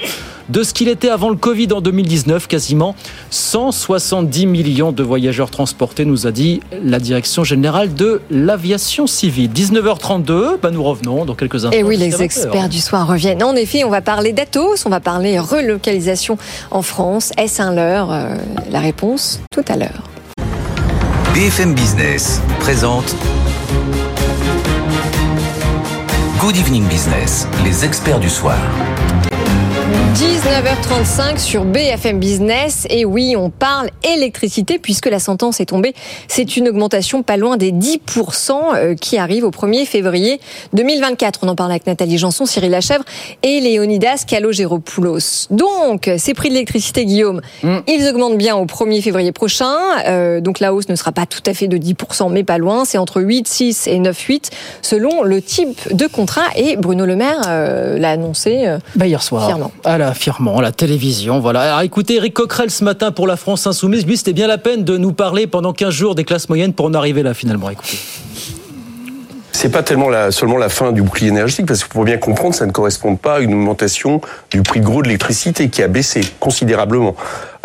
de ce qu'il était avant le Covid en 2019, quasiment 170 millions de voyageurs transportés, nous a dit la direction générale de l'aviation civile. 19h32, bah nous revenons dans quelques instants. Et oui, les jusqu'à 20h. experts du soir reviennent. En effet, on va parler d'Atos, on va parler relocalisation en France. Est-ce un leurre Euh, La réponse tout à l'heure. BFM Business présente Good Evening Business, les experts du soir. 19h35 sur BFM Business. Et oui, on parle électricité puisque la sentence est tombée. C'est une augmentation pas loin des 10% euh, qui arrive au 1er février 2024. On en parle avec Nathalie Janson, Cyril Lachèvre et Léonidas Calogéropoulos. Donc, ces prix de l'électricité, Guillaume, ils augmentent bien au 1er février prochain. Euh, donc, la hausse ne sera pas tout à fait de 10%, mais pas loin. C'est entre 8, 6 et 9, 8 selon le type de contrat. Et Bruno Le Maire euh, l'a annoncé euh, Bah, hier soir. fièrement. à la télévision. Voilà. Alors écoutez, Eric Coquerel ce matin pour la France Insoumise, lui, c'était bien la peine de nous parler pendant 15 jours des classes moyennes pour en arriver là finalement. Écoutez. C'est pas tellement seulement la fin du bouclier énergétique, parce que pour bien comprendre, ça ne correspond pas à une augmentation du prix gros de l'électricité qui a baissé considérablement.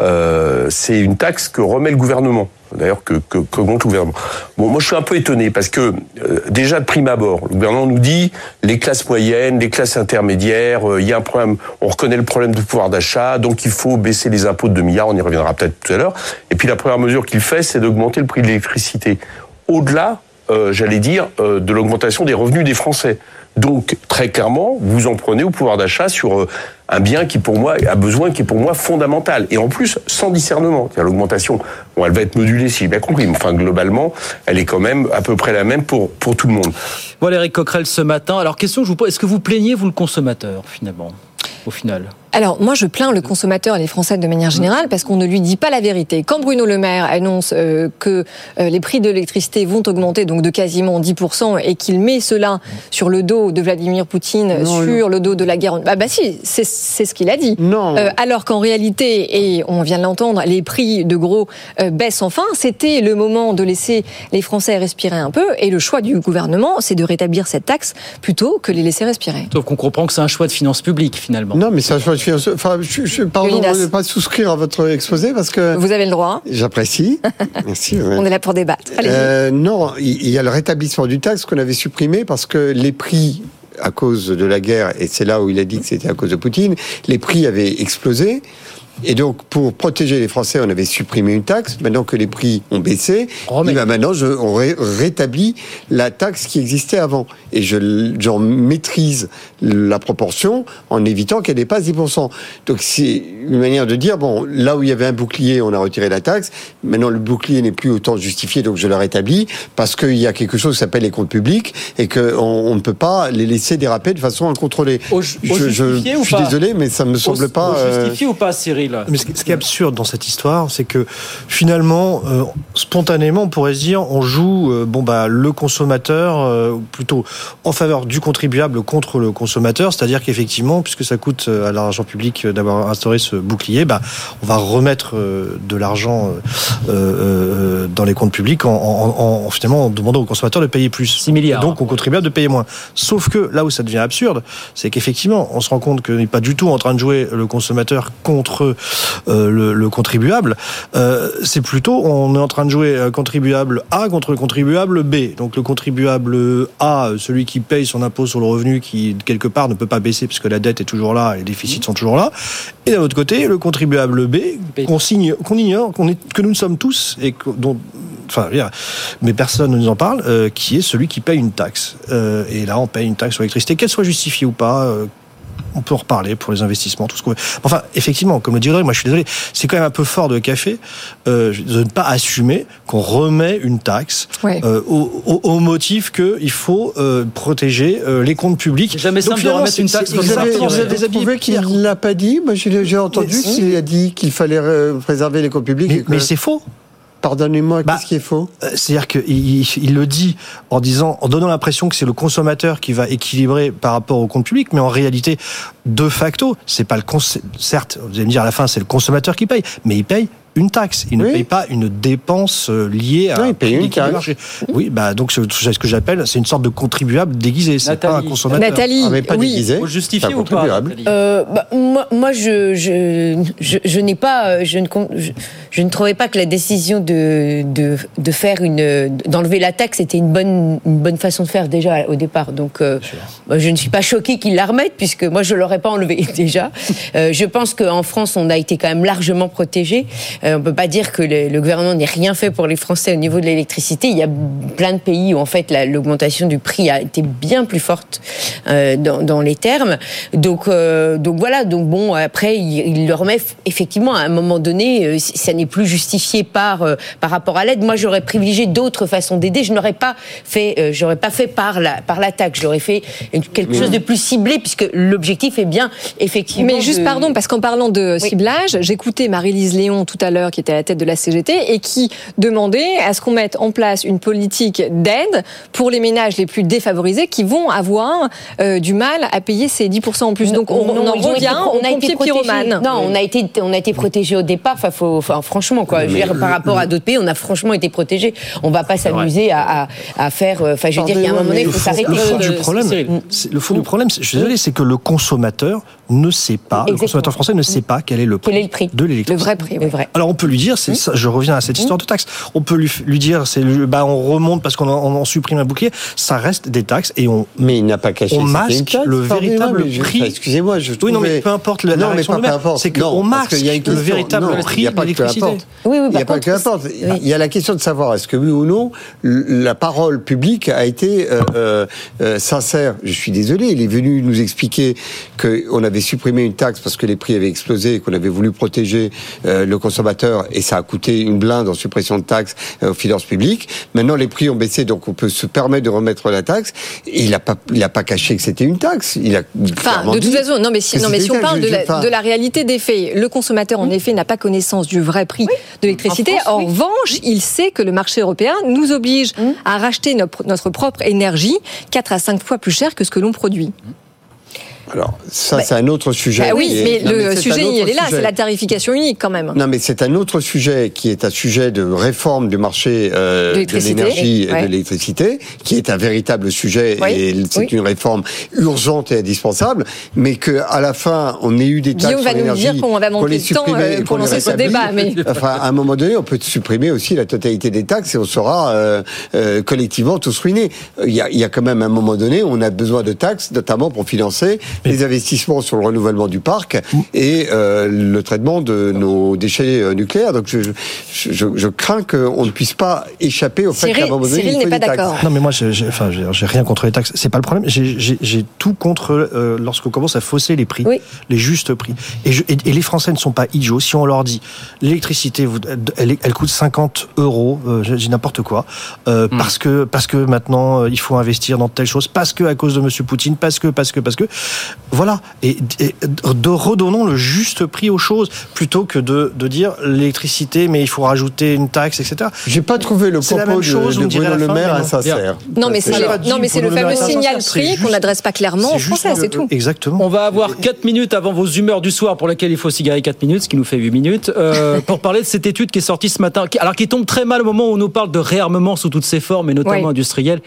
Euh, c'est une taxe que remet le gouvernement. D'ailleurs, que, que, que le gouvernement. Bon, moi, je suis un peu étonné parce que euh, déjà de prime abord, le gouvernement nous dit les classes moyennes, les classes intermédiaires, euh, il y a un problème. On reconnaît le problème de pouvoir d'achat, donc il faut baisser les impôts de 2 milliards. On y reviendra peut-être tout à l'heure. Et puis la première mesure qu'il fait, c'est d'augmenter le prix de l'électricité. Au-delà, euh, j'allais dire, euh, de l'augmentation des revenus des Français. Donc, très clairement, vous en prenez au pouvoir d'achat sur euh, un bien qui, pour moi, a besoin qui est pour moi fondamental. Et en plus, sans discernement. L'augmentation, elle va être modulée, si j'ai bien compris. Mais enfin, globalement, elle est quand même à peu près la même pour, pour tout le monde. Voilà, Eric Coquerel, ce matin. Alors, question que je vous pose, est-ce que vous plaignez, vous, le consommateur, finalement, au final? Alors, moi, je plains le consommateur et les Français de manière générale parce qu'on ne lui dit pas la vérité. Quand Bruno Le Maire annonce euh, que euh, les prix de l'électricité vont augmenter donc de quasiment 10% et qu'il met cela sur le dos de Vladimir Poutine, Non, sur le dos de la guerre... Ah bah si, c'est c'est ce qu'il a dit. Non. Euh, alors qu'en réalité, et on vient de l'entendre, les prix de gros euh, baissent enfin. C'était le moment de laisser les Français respirer un peu et le choix du gouvernement, c'est de rétablir cette taxe plutôt que les laisser respirer. Sauf qu'on comprend que c'est un choix de finances publiques, finalement. Non, mais ça, je, je, enfin, je, je- pardon de ne pas souscrire à votre exposé parce que. Vous avez le droit. J'apprécie. *laughs* Merci. ouais. On est là pour débattre. Euh, non, il y a le rétablissement du taxe qu'on avait supprimé parce que les prix à cause de la guerre, et c'est là où il a dit que c'était à cause de Poutine, les prix avaient explosé. Et donc, pour protéger les Français, on avait supprimé une taxe. Maintenant que les prix ont baissé, eh ben maintenant, je, on ré- rétablit la taxe qui existait avant. Et je, j'en maîtrise la proportion en évitant qu'elle dépasse 10%. Donc, c'est une manière de dire, bon, là où il y avait un bouclier, on a retiré la taxe. Maintenant, le bouclier n'est plus autant justifié, donc je le rétablis parce qu'il y a quelque chose qui s'appelle les comptes publics et qu'on on ne peut pas les laisser déraper de façon incontrôlée. Au, je, je- justifié ou je suis désolé, mais ça me semble Au- pas. au euh, justifié ou pas, Cyril Mais ce, qui est absurde dans cette histoire, c'est que finalement, euh, spontanément, on pourrait se dire, on joue euh, bon bah le consommateur euh, plutôt en faveur du contribuable contre le consommateur, c'est-à-dire qu'effectivement, puisque ça coûte euh, à l'argent public euh, d'avoir instauré ce bouclier, bah on va remettre de l'argent euh, euh, dans les comptes publics en, en- en- finalement en demandant aux consommateurs de payer plus. 6 milliards. Et donc aux contribuables de payer moins. Sauf que là où ça devient absurde, c'est qu'effectivement, on se rend compte qu'on n'est pas du tout en train de jouer le consommateur contre le, le contribuable. Euh, c'est plutôt, on est en train de jouer euh, contribuable A contre le contribuable B. Donc le contribuable A, euh, celui qui paye son impôt sur le revenu, qui quelque part ne peut pas baisser puisque la dette est toujours là et les déficits sont toujours là. Et d'un autre côté, le contribuable B, qu'on signe, qu'on ignore, qu'on est, que nous sommes tous et que- dont enfin, mais personne ne nous en parle, euh, qui est celui qui paye une taxe. Euh, et là, on paye une taxe sur l'électricité, qu'elle soit justifiée ou pas. euh, on peut en reparler pour les investissements, tout ce qu'on veut. Enfin, effectivement, comme le dit Audrey, moi je suis désolé, c'est quand même un peu fort de café euh, de ne pas assumer qu'on remet une taxe Ouais. euh, au, au- au motif qu'il faut euh, protéger euh, les comptes publics. Jamais simple de remettre une taxe Vous comme ça, avez, vous avez prouvé qu'il ne l'a pas dit Moi, j'ai entendu qu'il a dit qu'il fallait préserver les comptes publics. Mais- et que- mais c'est faux. Pardonnez-moi, qu'est-ce qui est faux? Euh, C'est-à-dire qu'il il, il le dit en disant, en donnant l'impression que c'est le consommateur qui va équilibrer par rapport au compte public, mais en réalité, de facto, c'est pas le certes, vous allez me dire à la fin, c'est le consommateur qui paye, mais il paye une taxe. Il ne paye pas une dépense euh, liée à Non, il paye une l'équilibre du taxe. marché. Oui, bah donc c'est ce que j'appelle, c'est une sorte de contribuable déguisé. C'est pas un Nathalie. consommateur. Nathalie, Ah, mais pas oui. déguisé. Faut justifier un ou pas Euh, bah, moi, moi, je, je, je, je n'ai pas, euh, je ne, con- je, je ne trouvais pas que la décision de, de, de faire une, d'enlever la taxe était une bonne, une bonne façon de faire déjà au départ. Donc, euh, moi, je ne suis pas choquée qu'ils la remettent puisque moi, je l'aurais pas enlevé *laughs* déjà. Euh, je pense qu'en France, on a été quand même largement protégé. Euh, on peut pas dire que le, le gouvernement n'ait rien fait pour les Français au niveau de l'électricité. Il y a plein de pays où en fait la- l'augmentation du prix a été bien plus forte euh, dans, dans les termes. Donc, euh, donc voilà. Donc bon, après, il, il le remet effectivement à un moment donné. euh, ça n'est plus justifié par euh, par rapport à l'aide. Moi, j'aurais privilégié d'autres façons d'aider. Je n'aurais pas fait, euh, j'aurais pas fait par la par l'attaque. J'aurais fait quelque chose de plus ciblé puisque l'objectif est bien effectivement. Mais juste de- pardon, parce qu'en parlant de ciblage, j'écoutais Marie-Lise Léon tout à l'heure l'heure, qui était à la tête de la CGT, et qui demandait à ce qu'on mette en place une politique d'aide pour les ménages les plus défavorisés qui vont avoir euh, du mal à payer ces 10% en plus. Donc on, Non, en revient on a été pyromane. Non, on a été, on a été protégés au départ. Enfin, faut, enfin, franchement, quoi. Je veux dire, par rapport à d'autres pays, on a franchement été protégés. On va pas s'amuser à, à, à faire. euh, Enfin, je veux dire, il y a un moment donné, il faut s'arrêter. le fond du Euh, problème, le fond du problème, je suis désolé, c'est que le consommateur ne sait pas, le consommateur français ne sait pas quel est le prix, Quel est le prix de l'électricité. Le vrai prix, oui. Alors on peut lui dire, c'est ça, je reviens à cette histoire de taxes. On peut lui, lui dire, c'est le- bah on remonte parce qu'on en, on supprime un bouclier. Ça reste des taxes et on. Mais il n'a pas caché. On masque taxe, le véritable je- prix. Excusez-moi, je Oui, non, trouvais- mais peu importe la- la Non, mais pas de peu importe. c'est qu'on parce masque qu'il y a une le véritable non, prix il y a de pas l'électricité. Oui, oui, Il n'y a pas que peu contre, importe. Il y a la question de savoir est-ce que oui ou non la parole publique a été euh, euh, euh, sincère. Je suis désolé, il est venu nous expliquer qu'on avait supprimé une taxe parce que les prix avaient explosé et qu'on avait voulu protéger euh, le consommateur et ça a coûté une blinde en suppression de taxes euh, aux finances publiques. Maintenant, les prix ont baissé, donc on peut se permettre de remettre la taxe. Et il n'a pas, il a pas caché que c'était une taxe. Il a Enfin, de toute façon, non, mais si, non, mais si on parle de la, enfin, de la réalité des faits, le consommateur, en effet, n'a pas connaissance du vrai prix de l'électricité. En France, En oui. revanche, il sait que le marché européen nous oblige à racheter notre, notre propre énergie 4 à 5 fois plus cher que ce que l'on produit. Alors, ça, c'est un autre sujet. Bah oui, mais Non, le sujet, il est là, c'est la tarification unique quand même. Non, mais c'est un autre sujet qui est un sujet de réforme du marché euh, De l'énergie et ouais. de l'électricité, qui est un véritable sujet Oui, et c'est oui. une réforme urgente et indispensable, mais que à la fin on ait eu des taxes Guillaume va nous dire qu'on va manquer de temps, euh, pour lancer ce débat, mais- *laughs* Enfin, à un moment donné, on peut supprimer aussi la totalité des taxes et on sera euh, collectivement tous ruinés. Il y, a, il y a quand même un moment donné, on a besoin de taxes, notamment pour financer les investissements sur le renouvellement du parc et euh, le traitement de nos déchets euh, nucléaires. Donc je, je, je, je crains qu'on ne puisse pas échapper au fait qu'à un moment donné, il faut des taxes. Non, mais moi, j'ai, j'ai- enfin, j'ai, j'ai rien contre les taxes. C'est pas le problème. J'ai, j'ai, j'ai tout contre euh, lorsqu'on commence à fausser les prix, les justes prix. Et, je- et, et les Français ne sont pas idiots. Si on leur dit l'électricité, elle, est- elle coûte 50 euros, euh, je dis n'importe quoi, euh, parce que parce que maintenant euh, il faut investir dans telle chose, parce que à cause de Monsieur Poutine, parce que parce que parce que, voilà. Et, et de redonnons le juste prix aux choses plutôt que de, de dire l'électricité, mais il faut rajouter une taxe, etc. J'ai pas trouvé le la propos même chose, de- de Bruno Le Maire insincère. Non, mais c'est le, fameux signal prix qu'on n'adresse pas clairement aux c'est juste Français, c'est tout. Exactement. On va avoir 4 minutes avant vos humeurs du soir pour lesquelles il faut cigarer 4 minutes, ce qui nous fait 8 minutes, euh, *laughs* pour parler de cette étude qui est sortie ce matin, qui- alors qui tombe très mal au moment où on nous parle de réarmement sous toutes ses formes, et notamment Oui. industriel.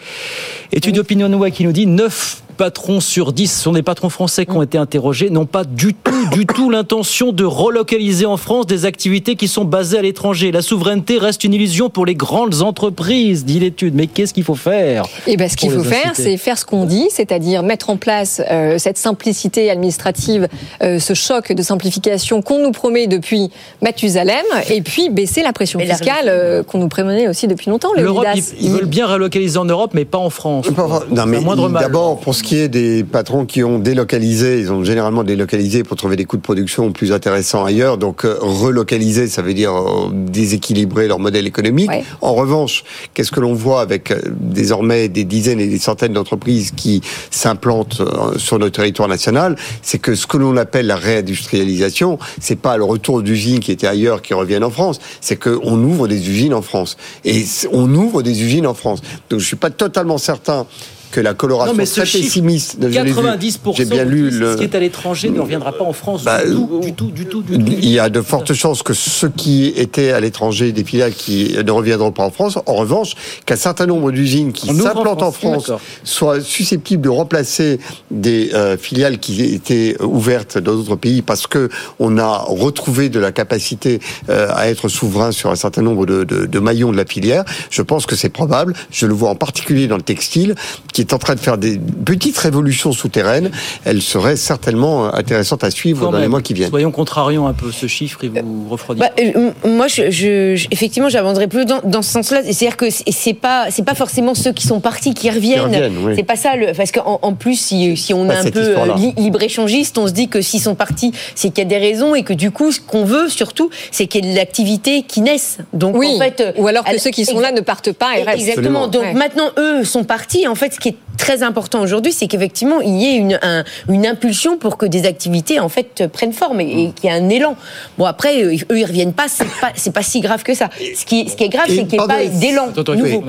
Étude OpinionWay qui nous dit 9 patrons sur 10 ce sont des patrons français qui ont été interrogés, n'ont pas du tout, du tout l'intention de relocaliser en France des activités qui sont basées à l'étranger. La souveraineté reste une illusion pour les grandes entreprises, dit l'étude. Mais qu'est-ce qu'il faut faire Et ben, ce qu'il faut faire, c'est faire ce qu'on dit, c'est-à-dire mettre en place euh, cette simplicité administrative, euh, ce choc de simplification qu'on nous promet depuis Mathusalem, et puis baisser la pression fiscale euh, qu'on nous prémenait aussi depuis longtemps. L'Europe, ils, ils veulent bien relocaliser en Europe, mais pas en France. Non, mais d'abord, pour ce qui est des patrons qui ont délocalisé, ils ont généralement délocalisé pour trouver des coûts de production plus intéressants ailleurs. Donc, euh, relocaliser, ça veut dire euh, déséquilibrer leur modèle économique. En revanche, qu'est-ce que l'on voit avec euh, désormais des dizaines et des centaines d'entreprises qui s'implantent sur notre territoire national C'est que ce que l'on appelle la réindustrialisation, c'est pas le retour d'usines qui étaient ailleurs qui reviennent en France, c'est qu'on ouvre des usines en France. Et on ouvre des usines en France. Donc, je suis pas totalement certain que la coloration Non, mais très chiffre, pessimiste. vu. 90% J'ai bien lu de le. ce qui est à l'étranger ne reviendra pas en France Bah, du, tout, du tout, du tout, du tout. Il y a de fortes chances que ceux qui étaient à l'étranger, des filiales qui ne reviendront pas en France, en revanche, qu'un certain nombre d'usines qui en s'implantent en France, soient susceptibles de remplacer des euh, filiales qui étaient ouvertes dans d'autres pays parce que on a retrouvé de la capacité euh, à être souverain sur un certain nombre de, de- de maillons de la filière. Je pense que c'est probable. Je le vois en particulier dans le textile, qui est en train de faire des petites révolutions souterraines. Elle serait certainement euh, intéressante à suivre Quand dans les mois qui viennent. Soyons contrarions un peu ce chiffre et vous refroidissez. Bah, euh, moi, je, je- je- effectivement, j'avancerai plus dans, dans ce sens-là. C'est-à-dire que c'est pas, c'est pas forcément ceux qui sont partis qui reviennent. reviennent, oui. C'est pas ça. Le, parce qu'en en plus, si, si on est Pas un peu histoire-là. li- libre-échangiste, on se dit que s'ils sont partis, c'est qu'il y a des raisons et que du coup, ce qu'on veut surtout, c'est qu'il y ait de l'activité qui naisse. Donc, Oui. en fait, Ou alors que elle- ceux qui sont là ne partent pas et restent. Exactement. Absolument. Donc Ouais. maintenant, eux sont partis. En fait, ce qui est très important aujourd'hui, c'est qu'effectivement, il y ait une, un- une impulsion pour que des activités, en fait, prennent forme et, et qu'il y ait un élan. Bon, après, eux, eux, ils reviennent pas, c'est pas, pas si grave que ça. Ce qui, ce qui est grave, c'est qu'il n'y ait pas d'élan nouveau.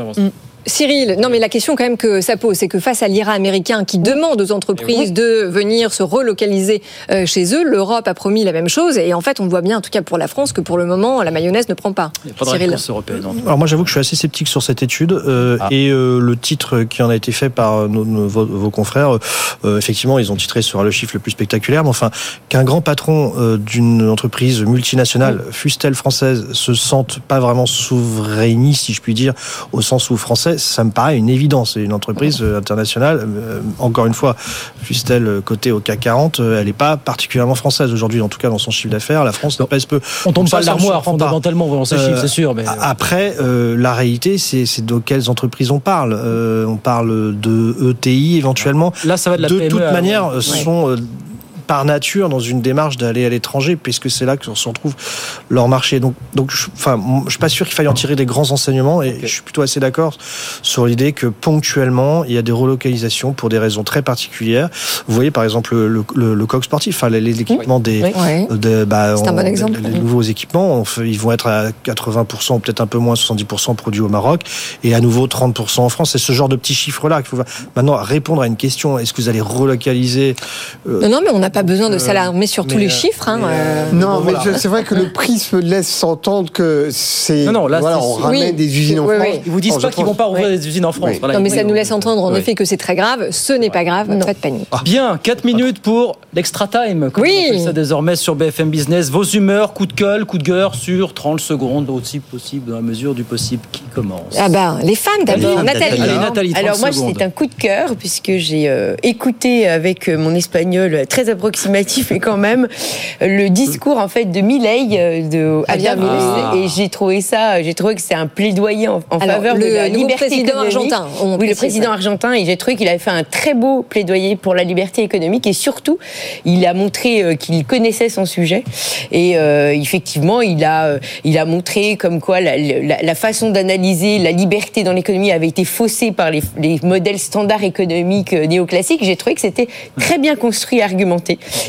Mm. Cyril, non mais la question quand même que ça pose, c'est que face à l'IRA américain qui demande aux entreprises de venir se relocaliser euh, chez eux, l'Europe a promis la même chose et en fait on voit bien, en tout cas pour la France, que pour le moment la mayonnaise ne prend pas. Pas de Cyril. réponse européenne. en tout cas. Alors moi j'avoue que je suis assez sceptique sur cette étude euh, Ah. et euh, le titre qui en a été fait par nos- nos- vos, vos confrères, euh, effectivement ils ont titré sur le chiffre le plus spectaculaire, mais enfin qu'un grand patron euh, d'une entreprise multinationale, fût-elle française, se sente pas vraiment souverainiste si je puis dire, au sens où français, ça me paraît une évidence. Une entreprise euh, internationale, euh, encore une fois, fût-elle euh, cotée au CAC 40, euh, elle n'est pas particulièrement française aujourd'hui, en tout cas dans son chiffre d'affaires. La France ne pèse peu. On tombe pas de l'armoire fondamentalement dans ces chiffres, c'est sûr. Mais... Après, euh, la réalité, c'est de quelles entreprises on parle. Euh, on parle de ETI éventuellement. Là, ça va de la PME toute à- manière, ouais. sont euh, par nature dans une démarche d'aller à l'étranger, puisque c'est là que se retrouve leur marché. Donc, donc, je, enfin, je suis pas sûr qu'il faille en tirer des grands enseignements, et je suis plutôt assez d'accord sur l'idée que ponctuellement, il y a des relocalisations pour des raisons très particulières. Vous voyez, par exemple, le, le, le coq sportif, enfin, les, les équipements des, Oui. de- bah, un on- bon exemple. Les, les nouveaux équipements, on fait- ils vont être à 80%, ou peut-être un peu moins, 70% produits au Maroc, et à nouveau 30% en France. C'est ce genre de petits chiffres-là qu'il faut maintenant répondre à une question. Est-ce que vous allez relocaliser euh, Non, non, mais on n'a pas besoin de Euh, s'alarmer sur tous les euh, chiffres. hein, euh. Non, mais voilà. c'est vrai que le *laughs* prisme laisse s'entendre que c'est. Non, non, là, voilà, on ramène Oui. des usines en Oui, France. oui. Ils vous disent pas qu'ils vont pas rouvrir Oui. des usines en France. Oui. Voilà, Non, mais ça nous laisse entendre en effet que c'est très grave. Ce n'est pas grave, pas de panique. Bien, 4 minutes pour l'extra time, comme Oui. on ça désormais sur BFM Business. Vos humeurs, coup de gueule, coup de gueule sur 30 secondes, aussi possible, dans la mesure du possible, qui commence Ah ben, les femmes d'abord, Nathalie. Allez, Nathalie, 30 Alors moi, c'est un coup de cœur puisque j'ai euh, écouté avec mon espagnol très approximatif et quand même le discours en fait de Milei euh, de Javier Adam Milei. Milei. et j'ai trouvé ça, j'ai trouvé que c'est un plaidoyer en, en Alors, faveur le de la liberté président économique. argentin, on oui, le président argentin et j'ai trouvé qu'il avait fait un très beau plaidoyer pour la liberté économique et surtout il a montré euh, qu'il connaissait son sujet et euh, effectivement il a il a montré comme quoi la, la- la façon d'analyser la liberté dans l'économie avait été faussée par les, les modèles standards économiques néoclassiques. J'ai trouvé que c'était très bien construit et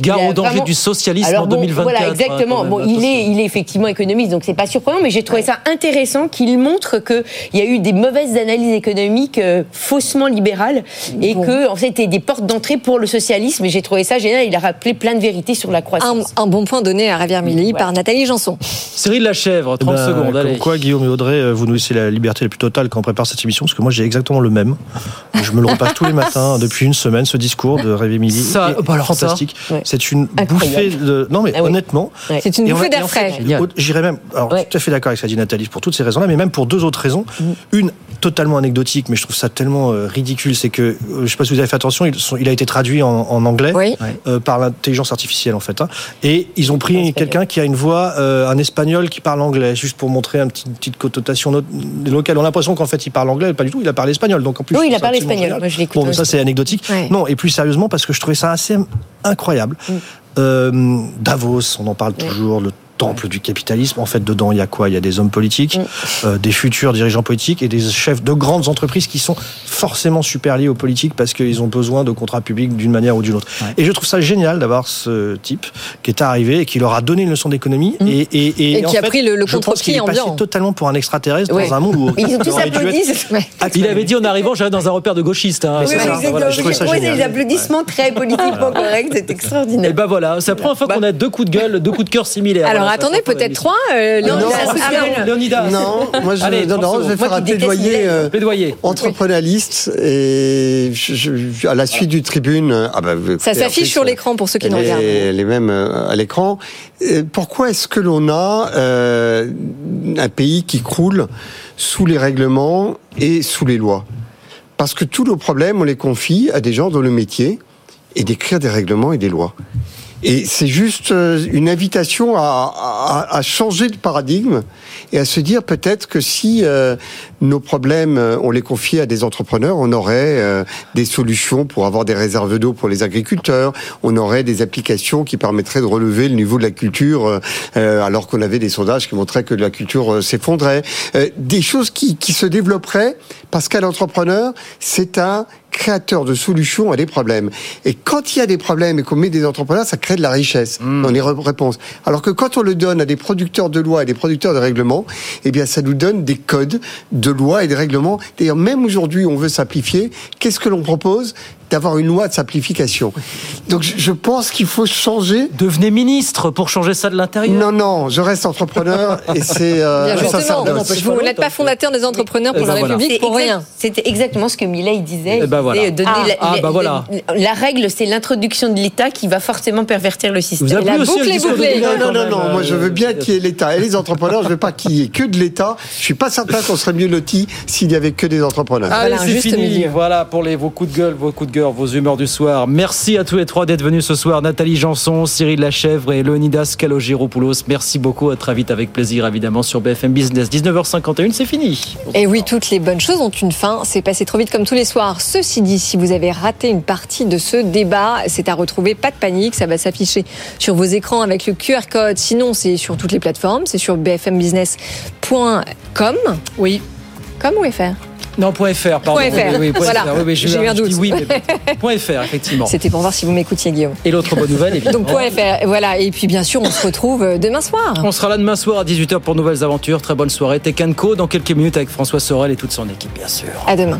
Gare au danger vraiment- du socialisme Alors en bon, 2024. Voilà, hein, exactement. même, bon, il est, il est effectivement économiste, donc c'est pas surprenant, mais j'ai trouvé ça intéressant qu'il montre qu'il y a eu des mauvaises analyses économiques euh, faussement libérales et que en fait c'était des portes d'entrée pour le socialisme. Et j'ai trouvé ça génial. Il a rappelé plein de vérités sur la croissance. un bon point donné à Javier Milei par Nathalie Janson. Cyril Lachèvre, 30 Ben, secondes, comme allez. quoi, Guillaume et Audrey, euh, vous nous laissez la liberté la plus totale quand on prépare cette émission, parce que moi j'ai exactement le même. Je me le repasse tous les matins *laughs* depuis une semaine, ce discours de Midi. Ça, est bah alors ça. Ouais. C'est une Incroyable. bouffée de. Non, mais Ah oui. honnêtement. Ouais. C'est une bouffée d'air frais. J'irais même. Alors, tout à fait d'accord avec ce qu'a dit Nathalie pour toutes ces raisons-là, mais même pour deux autres raisons. Une totalement anecdotique, mais je trouve ça tellement euh, ridicule, c'est que, euh, je sais pas si vous avez fait attention, il, sont- il a été traduit en, en anglais Oui. euh, par l'intelligence artificielle en fait. hein. Et ils ont pris quelqu'un qui a une voix, euh, un espagnol qui parle anglais, juste pour montrer une petite connotation no- locale. On a l'impression qu'en fait il parle anglais, pas du tout, il a parlé espagnol. Donc en plus, Oui, il a parlé espagnol. Moi, je l'écoute Bon, ça c'est anecdotique. Ouais. Non, et plus sérieusement parce que je trouvais ça assez incroyable. Euh, Davos, on en parle toujours, le temple du capitalisme. En fait, dedans, il y a quoi? Il y a des hommes politiques, euh, des futurs dirigeants politiques et des chefs de grandes entreprises qui sont forcément super liés aux politiques parce qu'ils ont besoin de contrats publics d'une manière ou d'une autre. Et je trouve ça génial d'avoir ce type qui est arrivé et qui leur a donné une leçon d'économie et, et, qui a fait, pris le- le contre-pied est passé ambiant. totalement pour un extraterrestre Ouais. dans un monde où *laughs* Ils ont il tous applaudi. *laughs* Il avait dit en arrivant, j'arrive dans un repère de gauchistes. hein. Oui, ça. exactement. Voilà, je ça des applaudissements très politiquement corrects. C'est Et *laughs* extraordinaire. ben voilà, c'est la première fois qu'on a deux coups de gueule, deux coups de cœur similaires. Alors attendez, peut-être trois. euh, Léonidas. Non, Ah, non. Non, moi je, Allez, non, 30 non, je vais faire un plaidoyer euh, Plaidoyer. et je- je- à la suite du tribune. euh, Ah bah, Ça s'affiche sur euh, l'écran pour ceux qui nous regardent. les mêmes à l'écran. Pourquoi est-ce que l'on a euh, un pays qui croule sous les règlements et sous les lois? Parce que tous nos problèmes, on les confie à des gens dont le métier est d'écrire des règlements et des lois. Et c'est juste euh, une invitation à, à- à changer de paradigme et à se dire peut-être que si euh, nos problèmes, euh, on les confiait à des entrepreneurs, on aurait euh, des solutions pour avoir des réserves d'eau pour les agriculteurs, on aurait des applications qui permettraient de relever le niveau de la culture, euh, euh, alors qu'on avait des sondages qui montraient que la culture s'effondrait. Des choses qui, qui se développeraient parce qu'un entrepreneur, c'est un créateur de solutions à des problèmes. Et quand il y a des problèmes et qu'on met des entrepreneurs, ça crée de la richesse Hmm. dans les réponses. Alors que quand on le donne à des producteurs de lois et des producteurs de règlements, eh bien, ça nous donne des codes de lois et des règlements. D'ailleurs, même aujourd'hui, on veut simplifier. Qu'est-ce que l'on propose D'avoir une loi de simplification? Donc, je- pense qu'il faut changer. Devenez ministre pour changer ça de l'intérieur. Non, non, je reste entrepreneur *laughs* et c'est euh, justement, vous n'êtes pas fondateur des entrepreneurs pour Eh ben la voilà. République pour rien. C'était exactement ce que Millet disait. Eh ben voilà. donner Ah. la, Ah, bah voilà. la- la règle, c'est l'introduction de l'État qui va forcément pervertir le système. Vous avez La aussi boucle le est bouclée. Non, non, non, non. Moi, je euh, veux bien qu'il y ait l'État et les entrepreneurs. Je veux pas qu'il y ait que de l'État. Je suis pas certain qu'on serait mieux lotis s'il y avait que des entrepreneurs. Allez, Voilà, c'est juste fini. milieu. Voilà pour les, vos coups de gueule, vos coups de gueule, vos humeurs du soir. Merci à tous les trois d'être venus ce soir. Nathalie Janson, Cyril Lachèvre et Leonidas Kalogiropoulos. Merci beaucoup. À très vite avec plaisir, évidemment, sur BFM Business. 19h51, c'est fini. Et oui, toutes les bonnes choses ont une fin. C'est passé trop vite comme tous les soirs. Ceci dit, si vous avez raté une partie de ce débat, c'est à retrouver. Pas de panique, ça va s'afficher sur vos écrans avec le QR code. Sinon, c'est sur toutes les plateformes. C'est sur bfmbusiness.com. Oui. Comme ou FR Non, point .fr, pardon. Point .fr. Oui, oui, point Voilà. .fr. Oui, J'ai eu un doute. Oui, mais *laughs* point .fr, effectivement. C'était pour voir si vous m'écoutiez, Guillaume. Et l'autre bonne nouvelle, *laughs* évidemment. Donc, point .fr. Voilà. Et puis, bien sûr, on se retrouve euh, demain soir. On sera là demain soir à 18h pour nouvelles aventures. Très bonne soirée. Tech Co dans quelques minutes avec François Sorel et toute son équipe, bien sûr. À demain.